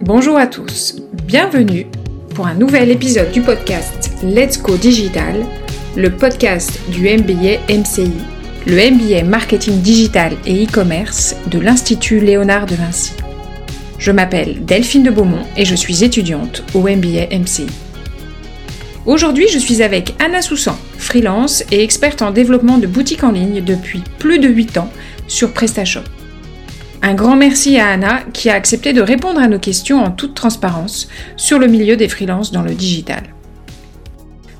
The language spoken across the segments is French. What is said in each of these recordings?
Bonjour à tous, bienvenue pour un nouvel épisode du podcast Let's Go Digital, le podcast du MBA MCI, le MBA Marketing Digital et e-commerce de l'Institut Léonard de Vinci. Je m'appelle Delphine de Beaumont et je suis étudiante au MBA MCI. Aujourd'hui, je suis avec Anna Soussan, freelance et experte en développement de boutiques en ligne depuis plus de 8 ans sur PrestaShop. Un grand merci à Anna qui a accepté de répondre à nos questions en toute transparence sur le milieu des freelances dans le digital.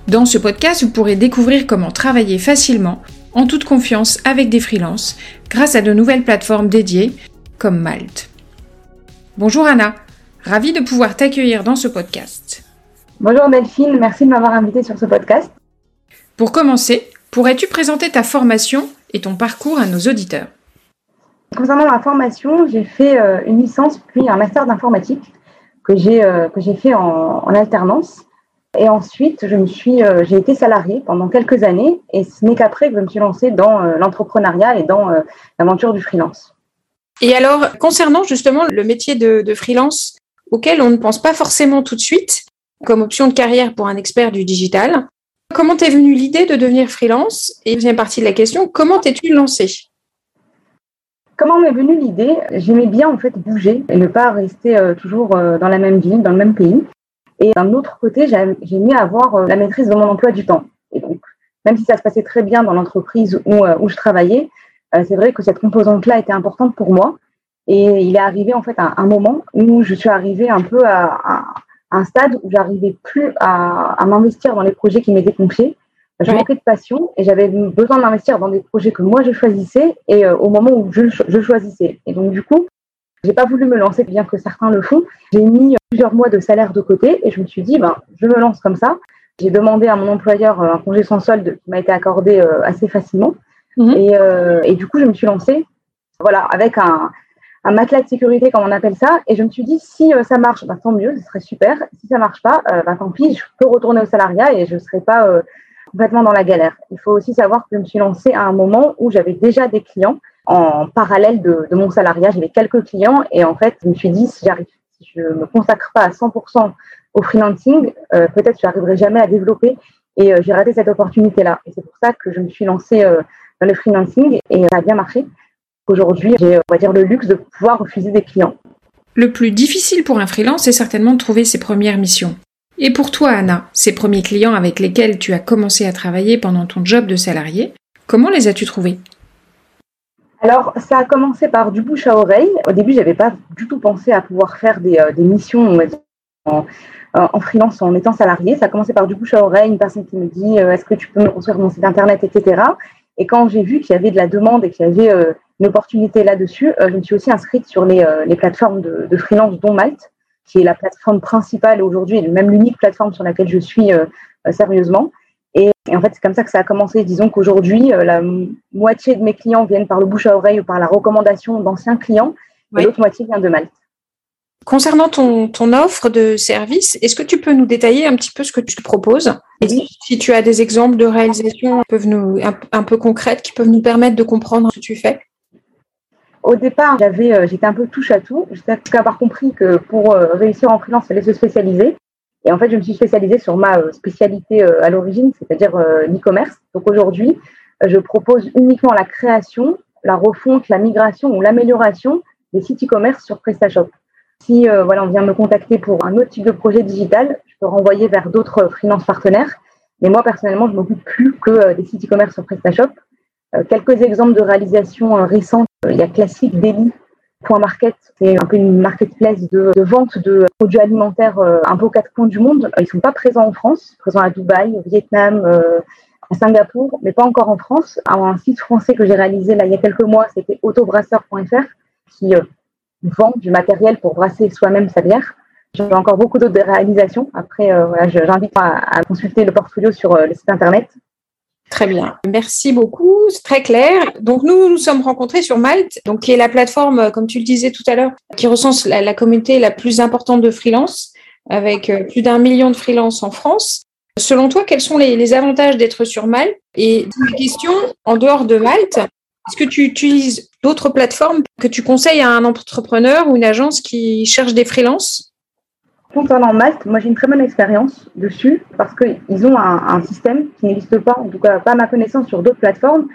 Dans ce podcast, vous pourrez découvrir comment travailler facilement, en toute confiance avec des freelances, grâce à de nouvelles plateformes dédiées comme Malte. Bonjour Anna, ravie de pouvoir t'accueillir dans ce podcast. Bonjour Delphine, merci de m'avoir invité sur ce podcast. Pour commencer, pourrais-tu présenter ta formation et ton parcours à nos auditeurs? Concernant ma formation, j'ai fait euh, une licence puis un master d'informatique que j'ai euh, que j'ai fait en, alternance. Et ensuite, je me suis, euh, j'ai été salariée pendant quelques années et ce n'est qu'après que je me suis lancée dans l'entrepreneuriat et dans l'aventure du freelance. Et alors, concernant justement le métier de, freelance auquel on ne pense pas forcément tout de suite comme option de carrière pour un expert du digital, comment t'es venue l'idée de devenir freelance? Et deuxième partie de la question, comment t'es-tu lancée? Comment m'est venue l'idée? J'aimais bien en fait bouger et ne pas rester euh, toujours euh, dans la même ville, dans le même pays. Et d'un autre côté, j'aimais avoir euh, la maîtrise de mon emploi du temps. Et donc, même si ça se passait très bien dans l'entreprise où je travaillais, c'est vrai que cette composante-là était importante pour moi. Et il est arrivé en fait un, un moment où je suis arrivée un peu à, à un stade où j'arrivais plus à, à m'investir dans les projets qui m'étaient confiés je manquais de passion et j'avais besoin d'investir dans des projets que moi je choisissais et euh, au moment où je, je, choisissais. Et donc du coup, j'ai pas voulu me lancer, bien que certains le font. J'ai mis plusieurs mois de salaire de côté et je me suis dit, ben, je me lance comme ça. J'ai demandé à mon employeur euh, un congé sans solde qui m'a été accordé euh, assez facilement. Mhm. Et, et, du coup, je me suis lancée, voilà, avec un, matelas de sécurité, comme on appelle ça. Et je me suis dit, si ça marche, ben, tant mieux, ce serait super. Si ça marche pas, ben, tant pis, je peux retourner au salariat et je serai pas complètement dans la galère. Il faut aussi savoir que je me suis lancée à un moment où j'avais déjà des clients en parallèle de, mon salariat. J'avais quelques clients et en fait, je me suis dit, si j'arrive, si je me consacre pas à 100% au freelancing, euh, peut-être je n'arriverai jamais à développer et euh, j'ai raté cette opportunité-là. Et c'est pour ça que je me suis lancée euh, le freelancing et ça a bien marché. Aujourd'hui, j'ai, on va dire, le luxe de pouvoir refuser des clients. Le plus difficile pour un freelance, c'est certainement de trouver ses premières missions. Et pour toi, Anna, ces premiers clients avec lesquels tu as commencé à travailler pendant ton job de salarié, comment les as-tu trouvés? Alors, ça a commencé par du bouche à oreille. Au début, je n'avais pas du tout pensé à pouvoir faire des, euh, missions en, en, freelance en étant salarié. Ça a commencé par du bouche à oreille, une personne qui me dit euh, Est-ce que tu peux me construire mon site internet, etc. Et quand j'ai vu qu'il y avait de la demande et qu'il y avait euh, une opportunité là-dessus, je me suis aussi inscrite sur les, plateformes de, de freelance, dont Malte qui est la plateforme principale aujourd'hui, et même l'unique plateforme sur laquelle je suis euh, euh, sérieusement. Et, en fait, c'est comme ça que ça a commencé. Disons qu'aujourd'hui, euh, la moitié de mes clients viennent par le bouche à oreille ou par la recommandation d'anciens clients, et l'autre moitié vient de Malte. Concernant ton, offre de service, est-ce que tu peux nous détailler un petit peu ce que tu proposes? Si tu as des exemples de réalisations un, peu concrètes qui peuvent nous permettre de comprendre ce que tu fais? Au départ, euh, j'étais un peu touche à tout, jusqu'à avoir compris que pour euh, réussir en freelance, il fallait se spécialiser. Et en fait, je me suis spécialisée sur ma euh, spécialité à l'origine, c'est-à-dire l'e-commerce. Donc aujourd'hui, je propose uniquement la création, la refonte, la migration ou l'amélioration des sites e-commerce sur PrestaShop. Si voilà, on vient me contacter pour un autre type de projet digital, je peux renvoyer vers d'autres freelance partenaires. Mais moi, personnellement, je m'occupe plus que des sites e-commerce sur PrestaShop. Euh, quelques exemples de réalisations euh, récentes. Il y a Classique Daily. Market, c'est un peu une marketplace de, vente de produits alimentaires euh, un peu aux quatre coins du monde. Ils sont pas présents en France, présents à Dubaï, au Vietnam, à Singapour, mais pas encore en France. Un site français que j'ai réalisé là il y a quelques mois, c'était autobrasseur.fr, qui vend du matériel pour brasser soi-même sa bière. J'ai encore beaucoup d'autres réalisations. Après, voilà, j'invite à, à, consulter le portfolio sur le site internet Très bien. Merci beaucoup. C'est très clair. Donc, nous nous sommes rencontrés sur Malte, donc, qui est la plateforme, comme tu le disais tout à l'heure, qui recense la, communauté la plus importante de freelance. avec plus d'un million de freelances en France. Selon toi, quels sont les, avantages d'être sur Malte? Et une question, en dehors de Malte, est-ce que tu utilises d'autres plateformes que tu conseilles à un entrepreneur ou une agence qui cherche des freelances? Concernant Malte, moi j'ai une très bonne expérience dessus parce qu'ils ont un, système qui n'existe pas, en tout cas pas à ma connaissance, sur d'autres plateformes.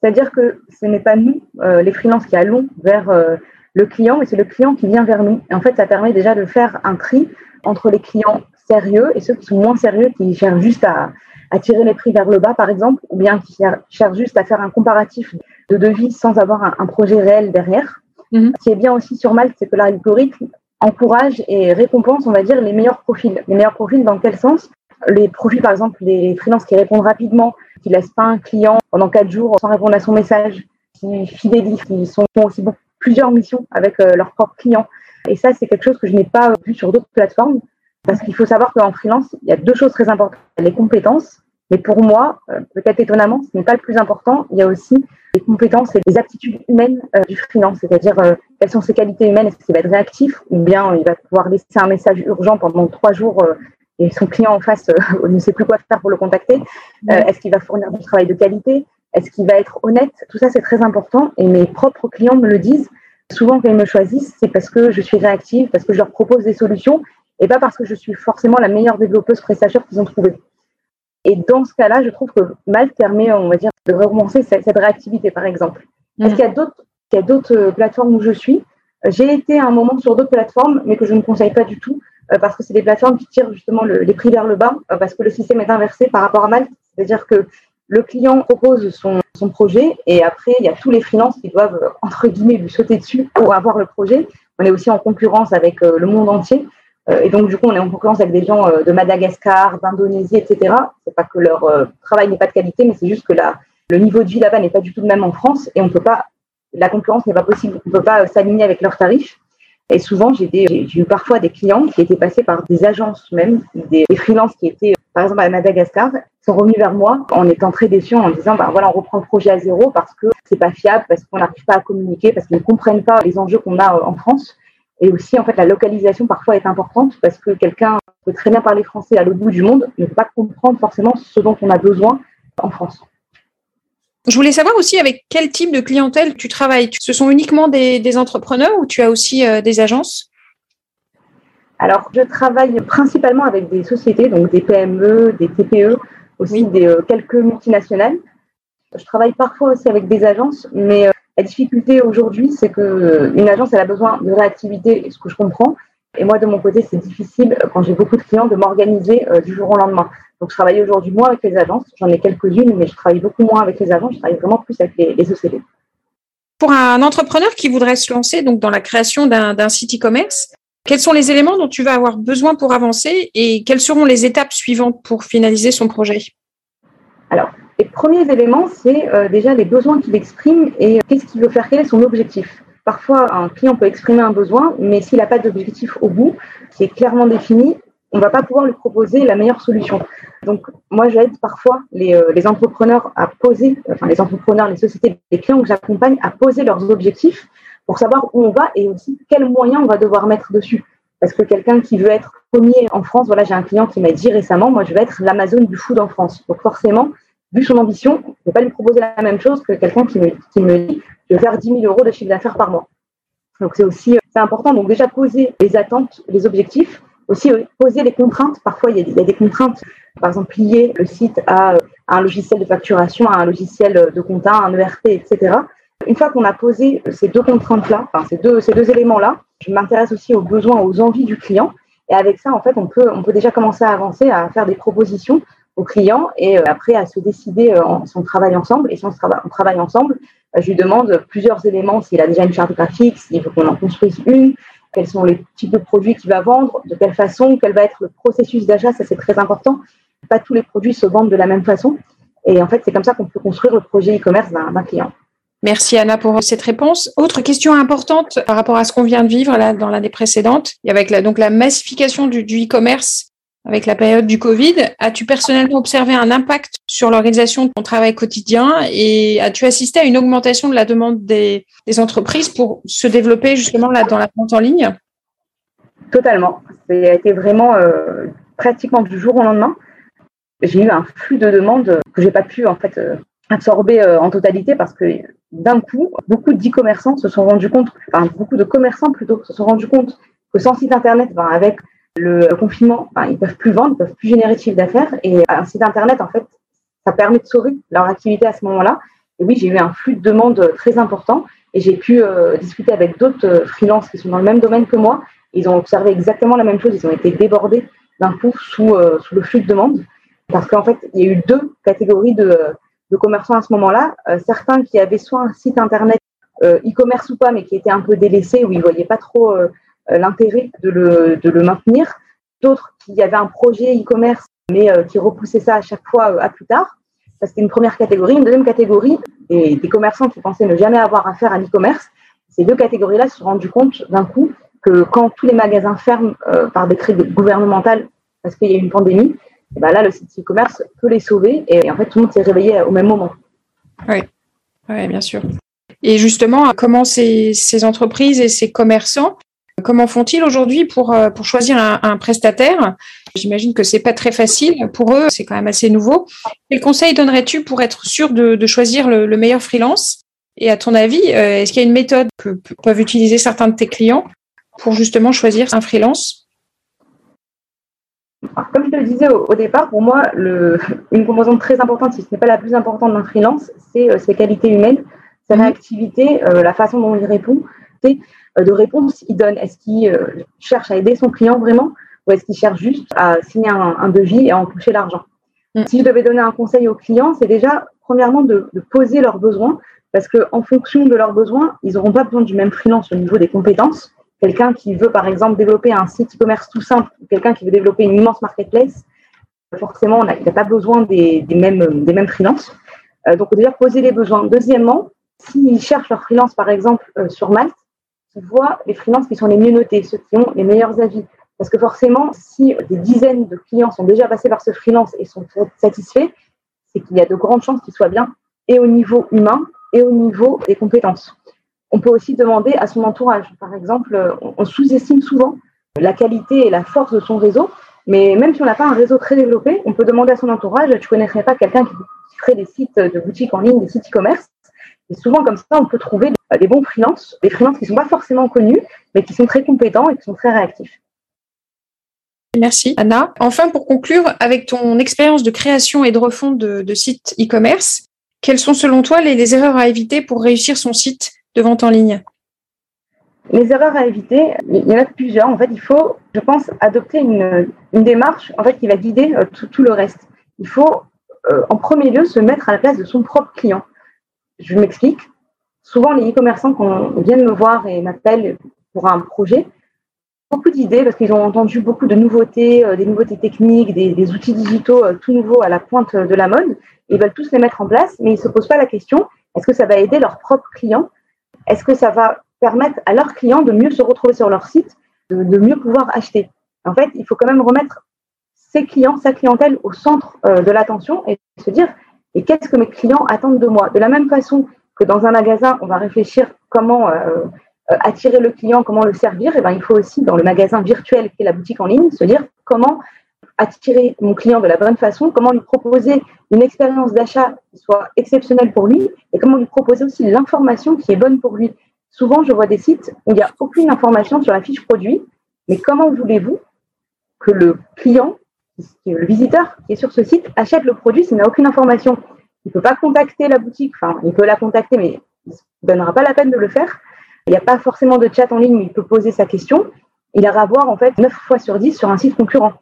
C'est-à-dire que ce n'est pas nous, euh, les freelances, qui allons vers euh, le client, mais c'est le client qui vient vers nous. Et en fait, ça permet déjà de faire un tri entre les clients sérieux et ceux qui sont moins sérieux, qui cherchent juste à, tirer les prix vers le bas, par exemple, ou bien qui cherchent juste à faire un comparatif de devis sans avoir un, projet réel derrière. Mhm. Ce qui est bien aussi sur Malte, c'est que l'algorithme encourage et récompense, on va dire, les meilleurs profils. Les meilleurs profils dans quel sens? Les profils, par exemple, les freelances qui répondent rapidement, qui laissent pas un client pendant quatre jours sans répondre à son message, qui fidélisent, qui sont aussi plusieurs missions avec euh, leurs propres clients. Et ça, c'est quelque chose que je n'ai pas vu sur d'autres plateformes. Parce qu'il faut savoir qu'en freelance, il y a deux choses très importantes. Les compétences, mais pour moi, euh, peut-être étonnamment, ce n'est pas le plus important. Il y a aussi les compétences et les aptitudes humaines euh, du freelance, c'est-à-dire euh, quelles sont ses qualités humaines, est-ce qu'il va être réactif ou bien il va pouvoir laisser un message urgent pendant trois jours et son client en face ne sait plus quoi faire pour le contacter? est-ce qu'il va fournir du travail de qualité? Est-ce qu'il va être honnête? Tout ça, c'est très important et mes propres clients me le disent. Souvent, quand ils me choisissent, c'est parce que je suis réactive, parce que je leur propose des solutions et pas parce que je suis forcément la meilleure développeuse prestataire qu'ils ont trouvée. Et dans ce cas-là, je trouve que Malte permet, on va dire, de recommencer cette, réactivité, par exemple. Est-ce qu'il y a d'autres, il y a d'autres euh, plateformes où je suis J'ai été à un moment sur d'autres plateformes, mais que je ne conseille pas du tout, euh, parce que c'est des plateformes qui tirent justement les prix vers le bas, euh, parce que le système est inversé par rapport à Malte. C'est-à-dire que le client propose son, son, projet et après, il y a tous les freelances qui doivent, entre guillemets, lui sauter dessus pour avoir le projet. On est aussi en concurrence avec le monde entier. Euh, et donc, du coup, on est en concurrence avec des gens euh, de Madagascar, d'Indonésie, etc. C'est pas que leur euh, travail n'est pas de qualité, mais c'est juste que la, le niveau de vie là-bas n'est pas du tout le même en France et on peut pas, la concurrence n'est pas possible. On peut pas s'aligner avec leurs tarifs. Et souvent, j'ai eu parfois des clients qui étaient passés par des agences même, des, des freelances qui étaient, par exemple, à Madagascar, sont revenus vers moi en étant très déçus, en disant, ben voilà, on reprend le projet à zéro parce que c'est pas fiable, parce qu'on n'arrive pas à communiquer, parce qu'ils ne comprennent pas les enjeux qu'on a en France. Et aussi, en fait, la localisation parfois est importante parce que quelqu'un peut très bien parler français à l'autre bout du monde, ne peut pas comprendre forcément ce dont on a besoin en France. Je voulais savoir aussi avec quel type de clientèle tu travailles. Ce sont uniquement des, entrepreneurs ou tu as aussi euh, des agences? Alors, je travaille principalement avec des sociétés, donc des PME, des TPE, aussi des, euh, quelques multinationales. Je travaille parfois aussi avec des agences, mais euh, la difficulté aujourd'hui, c'est que euh, agence, elle a besoin de réactivité, ce que je comprends. Et moi, de mon côté, c'est difficile, quand j'ai beaucoup de clients, de m'organiser euh, du jour au lendemain. Donc, je travaille aujourd'hui moins avec les agences. J'en ai quelques-unes, mais je travaille beaucoup moins avec les agences. Je travaille vraiment plus avec les, les ECD. Pour un entrepreneur qui voudrait se lancer donc dans la création d'un site e-commerce, quels sont les éléments dont tu vas avoir besoin pour avancer et quelles seront les étapes suivantes pour finaliser son projet? Alors, les premiers éléments, c'est euh, déjà les besoins qu'il exprime et qu'est-ce qu'il veut faire, quel est son objectif. Parfois, un client peut exprimer un besoin, mais s'il n'a pas d'objectif au bout, qui est clairement défini, on ne va pas pouvoir lui proposer la meilleure solution. Donc, moi, j'aide parfois les, euh, les, entrepreneurs à poser, enfin les entrepreneurs, les sociétés, les clients que j'accompagne à poser leurs objectifs pour savoir où on va et aussi quels moyens on va devoir mettre dessus. Parce que quelqu'un qui veut être premier en France, voilà, j'ai un client qui m'a dit récemment, moi, je vais être l'Amazon du food en France. Donc, forcément, vu son ambition, je ne vais pas lui proposer la même chose que quelqu'un qui me, dit je vais faire 10 000 euros de chiffre d'affaires par mois. Donc c'est aussi c'est important. Donc déjà poser les attentes, les objectifs, aussi euh, poser les contraintes. Parfois il y, a des, contraintes, par exemple lier le site à, un logiciel de facturation, à un logiciel de compta, à un ERP, etc. Une fois qu'on a posé ces deux contraintes-là, ces deux, ces deux éléments-là, je m'intéresse aussi aux besoins, aux envies du client. Et avec ça, en fait, on peut, on peut déjà commencer à avancer, à faire des propositions au client et euh, après à se décider euh, si on travaille ensemble. Et si on, travaille ensemble, euh, je lui demande plusieurs éléments, s'il a déjà une charte graphique, s'il veut qu'on en construise une, quels sont les types de produits qu'il va vendre, de quelle façon, quel va être le processus d'achat, ça c'est très important. Pas tous les produits se vendent de la même façon. Et en fait, c'est comme ça qu'on peut construire le projet e-commerce d'un client. Merci Anna pour cette réponse. Autre question importante par rapport à ce qu'on vient de vivre là dans l'année précédente, avec la, donc la massification du e-commerce avec la période du Covid. As-tu personnellement observé un impact sur l'organisation de ton travail quotidien et as-tu assisté à une augmentation de la demande des, entreprises pour se développer justement là dans la vente en ligne? Totalement. C'est été vraiment euh, pratiquement du jour au lendemain. J'ai eu un flux de demandes que j'ai pas pu en fait euh, absorber euh, en totalité parce que d'un coup, beaucoup d'e-commerçants se sont rendus compte, enfin beaucoup de commerçants plutôt, se sont rendus compte que sans site internet, ben, avec le confinement, ben, ils peuvent plus vendre, ils peuvent plus générer de chiffre d'affaires. Et un site internet, en fait, ça permet de sauver leur activité à ce moment-là. Et oui, j'ai eu un flux de demandes très important et j'ai pu discuter avec d'autres freelances qui sont dans le même domaine que moi ils ont observé exactement la même chose. Ils ont été débordés d'un coup sous, euh, sous le flux de demande. Parce qu'en fait, il y a eu deux catégories de, de commerçants à ce moment-là. Euh, certains qui avaient soit un site internet euh, e-commerce ou pas, mais qui étaient un peu délaissés, où ils ne voyaient pas trop l'intérêt de le, de le maintenir. D'autres qui avaient un projet e-commerce, mais qui repoussaient ça à chaque fois à plus tard. Ça, c'était une première catégorie. Une deuxième catégorie, des, des commerçants qui pensaient ne jamais avoir affaire à l'e-commerce. Ces deux catégories-là se sont rendus compte d'un coup que quand tous les magasins ferment euh, par décret gouvernemental parce qu'il y a une pandémie, eh ben là, le site e-commerce peut les sauver et, en fait, tout le monde s'est réveillé au même moment. Oui, bien sûr. Et justement, comment ces, entreprises et ces commerçants, comment font-ils aujourd'hui pour, euh, pour choisir un, prestataire? J'imagine que c'est pas très facile pour eux, c'est quand même assez nouveau. Quel conseil donnerais-tu pour être sûr de, de choisir le, le, meilleur freelance? Et à ton avis, euh, est-ce qu'il y a une méthode que peuvent utiliser certains de tes clients pour justement choisir un freelance? Comme je te le disais au, départ, pour moi, le, une composante très importante, si ce n'est pas la plus importante d'un freelance, c'est euh, ses qualités humaines, sa mhm. réactivité, euh, la façon dont il répond, euh, de réponse il donne. Est-ce qu'il cherche à aider son client vraiment ou est-ce qu'il cherche juste à signer un, devis et à en toucher l'argent? Mhm. Si je devais donner un conseil aux clients, c'est déjà premièrement de, de poser leurs besoins parce qu'en fonction de leurs besoins, ils n'auront pas besoin du même freelance au niveau des compétences. Quelqu'un qui veut, par exemple, développer un site e-commerce tout simple, quelqu'un qui veut développer une immense marketplace, forcément, il n'a pas besoin des, mêmes, des mêmes freelances. Euh, donc, déjà, poser les besoins. Deuxièmement, s'ils cherchent leur freelance, par exemple, euh, sur Malte, ils voient les freelances qui sont les mieux notés, ceux qui ont les meilleurs avis. Parce que forcément, si des dizaines de clients sont déjà passés par ce freelance et sont satisfaits, c'est qu'il y a de grandes chances qu'ils soient bien et au niveau humain et au niveau des compétences. On peut aussi demander à son entourage. Par exemple, on sous-estime souvent la qualité et la force de son réseau, mais même si on n'a pas un réseau très développé, on peut demander à son entourage, tu connaîtrais pas quelqu'un qui crée des sites de boutiques en ligne, des sites e-commerce Et souvent, comme ça, on peut trouver des bons freelances, des freelances qui ne sont pas forcément connus, mais qui sont très compétents et qui sont très réactifs. Merci Anna. Enfin, pour conclure, avec ton expérience de création et de refonte de, sites e-commerce, quelles sont selon toi les erreurs à éviter pour réussir son site de vente en ligne? Les erreurs à éviter, il y en a plusieurs. En fait, il faut, je pense, adopter une, démarche en fait, qui va guider euh, tout, le reste. Il faut, euh, en premier lieu, se mettre à la place de son propre client. Je m'explique. Souvent, les e-commerçants, ils viennent me voir et m'appellent pour un projet, beaucoup d'idées parce qu'ils ont entendu beaucoup de nouveautés, euh, des nouveautés techniques, des, outils digitaux tout nouveaux à la pointe de la mode. Ils veulent tous les mettre en place, mais ils ne se posent pas la question est-ce que ça va aider leurs propres clients? Est-ce que ça va permettre à leurs clients de mieux se retrouver sur leur site, de, mieux pouvoir acheter? En fait, il faut quand même remettre ses clients, sa clientèle au centre euh, de l'attention et se dire et qu'est-ce que mes clients attendent de moi? De la même façon que dans un magasin, on va réfléchir comment euh, euh, attirer le client, comment le servir, et eh ben, il faut aussi dans le magasin virtuel qui est la boutique en ligne se dire comment attirer mon client de la bonne façon, comment lui proposer une expérience d'achat qui soit exceptionnelle pour lui et comment lui proposer aussi l'information qui est bonne pour lui. Souvent, je vois des sites où il n'y a aucune information sur la fiche produit, mais comment voulez-vous que le client, le visiteur qui est sur ce site, achète le produit s'il n'a aucune information Il ne peut pas contacter la boutique, enfin, il peut la contacter, mais il ne donnera pas la peine de le faire. Il n'y a pas forcément de chat en ligne où il peut poser sa question. Il ira voir en fait 9 fois sur 10 sur un site concurrent.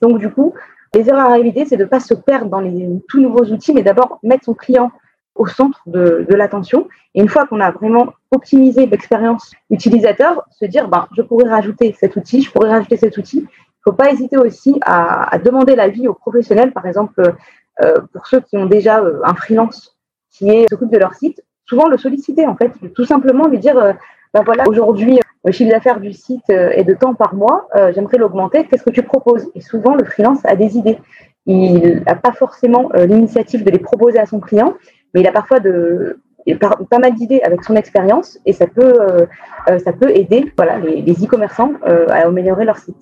Donc, du coup, les erreurs à éviter, c'est de ne pas se perdre dans les tout nouveaux outils, mais d'abord mettre son client au centre de, l'attention. Et une fois qu'on a vraiment optimisé l'expérience utilisateur, se dire, ben, je pourrais rajouter cet outil, je pourrais rajouter cet outil. Ne faut pas hésiter aussi à, demander l'avis aux professionnels, par exemple, euh, pour ceux qui ont déjà euh, un freelance qui s'occupe de leur site, souvent le solliciter, en fait, tout simplement lui dire, euh, ben voilà, aujourd'hui, le chiffre d'affaires du site euh, est de temps par mois, euh, j'aimerais l'augmenter, qu'est-ce que tu proposes? Et souvent, le freelance a des idées. Il n'a pas forcément euh, l'initiative de les proposer à son client, mais il a parfois de, pas mal d'idées avec son expérience et ça peut, ça peut aider voilà, les e-commerçants à améliorer leur site.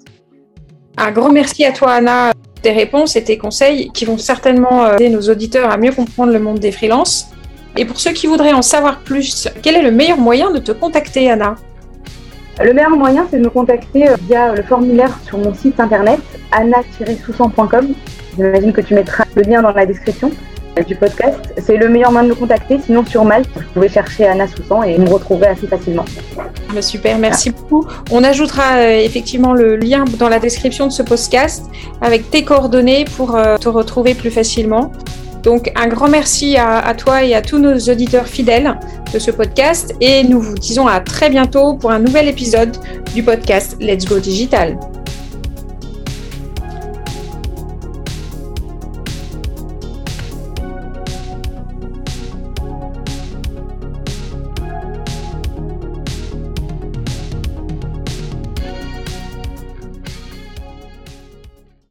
Un grand merci à toi, Anna, tes réponses et tes conseils qui vont certainement aider nos auditeurs à mieux comprendre le monde des freelances. Et pour ceux qui voudraient en savoir plus, quel est le meilleur moyen de te contacter, Anna? Le meilleur moyen, c'est de me contacter via le formulaire sur mon site internet anna-soussan.com. J'imagine que tu mettras le lien dans la description du podcast. C'est le meilleur moyen de me contacter. Sinon, sur Malte, vous pouvez chercher Anna Soussan et me retrouver assez facilement. Bah, super, merci beaucoup. On ajoutera euh, effectivement le lien dans la description de ce podcast avec tes coordonnées pour euh, te retrouver plus facilement. Donc un grand merci à, toi et à tous nos auditeurs fidèles de ce podcast et nous vous disons à très bientôt pour un nouvel épisode du podcast Let's Go Digital.